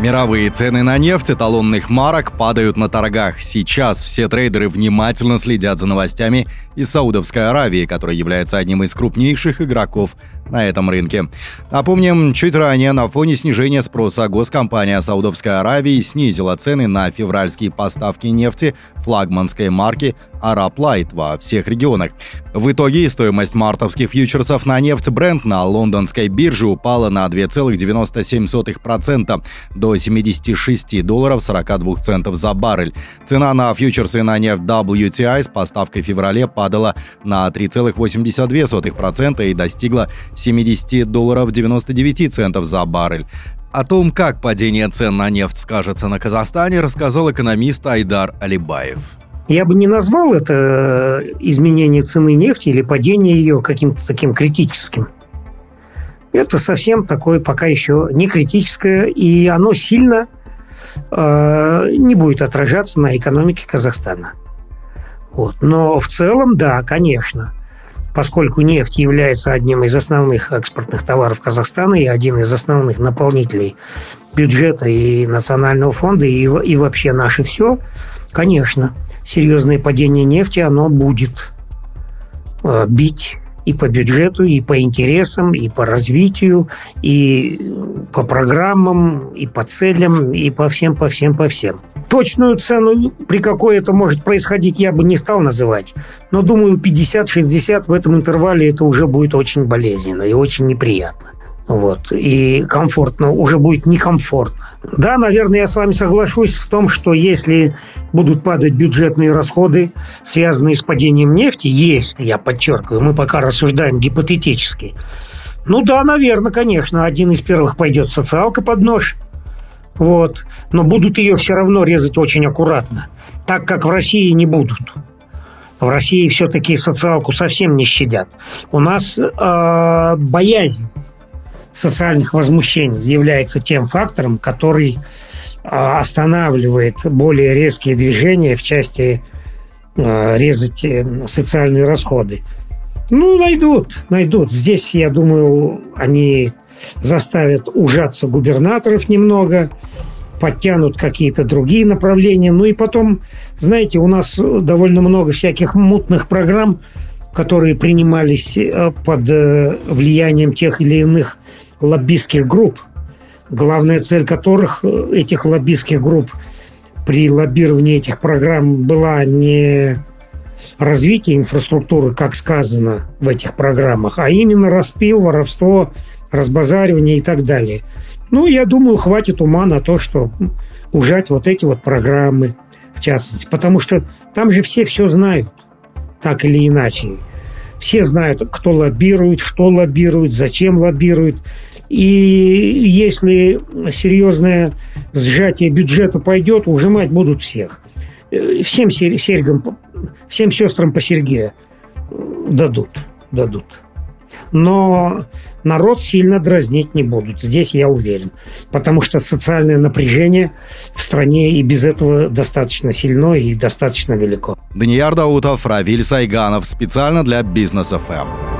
Мировые цены на нефть эталонных марок падают на торгах. Сейчас все трейдеры внимательно следят за новостями из Саудовской Аравии, которая является одним из крупнейших игроков на этом рынке. Напомним, чуть ранее на фоне снижения спроса госкомпания Саудовской Аравии снизила цены на февральские поставки нефти флагманской марки Arab Light во всех регионах. В итоге стоимость мартовских фьючерсов на нефть Brent на лондонской бирже упала на 2,97% до 76 долларов 42 центов за баррель. Цена на фьючерсы на нефть WTI с поставкой в феврале падала на 3,82% и достигла 70 долларов 99 центов за баррель. О том, как падение цен на нефть скажется на Казахстане, рассказал экономист Айдар Алибаев. Я бы не назвал это э, изменение цены нефти или падение ее каким-то таким критическим. Это совсем такое пока еще не критическое, и оно сильно э, не будет отражаться на экономике Казахстана. Вот. Но в целом, да, конечно, поскольку нефть является одним из основных экспортных товаров Казахстана и один из основных наполнителей бюджета и национального фонда, и, и вообще наше все, конечно, серьезное падение нефти, оно будет э, бить и по бюджету, и по интересам, и по развитию, и по программам, и по целям, и по всем, по всем, по всем. Точную цену, при какой это может происходить, я бы не стал называть. Но, думаю, 50-60 в этом интервале это уже будет очень болезненно и очень неприятно. Вот. И комфортно, уже будет некомфортно. Да, наверное, я с вами соглашусь в том, что если будут падать бюджетные расходы, связанные с падением нефти, если, я подчеркиваю, мы пока рассуждаем гипотетически, ну да, наверное, конечно, один из первых пойдет социалка под нож. Вот. Но будут ее все равно резать очень аккуратно, так как в России не будут. В России все-таки социалку совсем не щадят. У нас э, боязнь социальных возмущений является тем фактором, который а, останавливает более резкие движения в части а, резать э, социальные расходы. Ну, найдут, найдут. Здесь, я думаю, они заставят ужаться губернаторов немного, подтянут какие-то другие направления. Ну и потом, знаете, у нас довольно много всяких мутных программ, которые принимались э, под э, влиянием тех или иных лоббистских групп, главная цель которых, э, этих лоббистских групп, при лоббировании этих программ была не развитие инфраструктуры, как сказано в этих программах, а именно распил, воровство, разбазаривание и так далее. Ну, я думаю, хватит ума на то, что ужать вот эти вот программы, в частности, потому что там же все все знают, так или иначе. Все знают, кто лоббирует, что лоббирует, зачем лоббирует. И если серьезное сжатие бюджета пойдет, ужимать будут всех. Э, всем серьгам, всем сестрам по серьге дадут, дадут. Но народ сильно дразнить не будут. Здесь я уверен. Потому что социальное напряжение в стране и без этого достаточно сильно и достаточно велико. Данияр Даутов, Равиль Сайганов. Специально для Бизнес ФМ.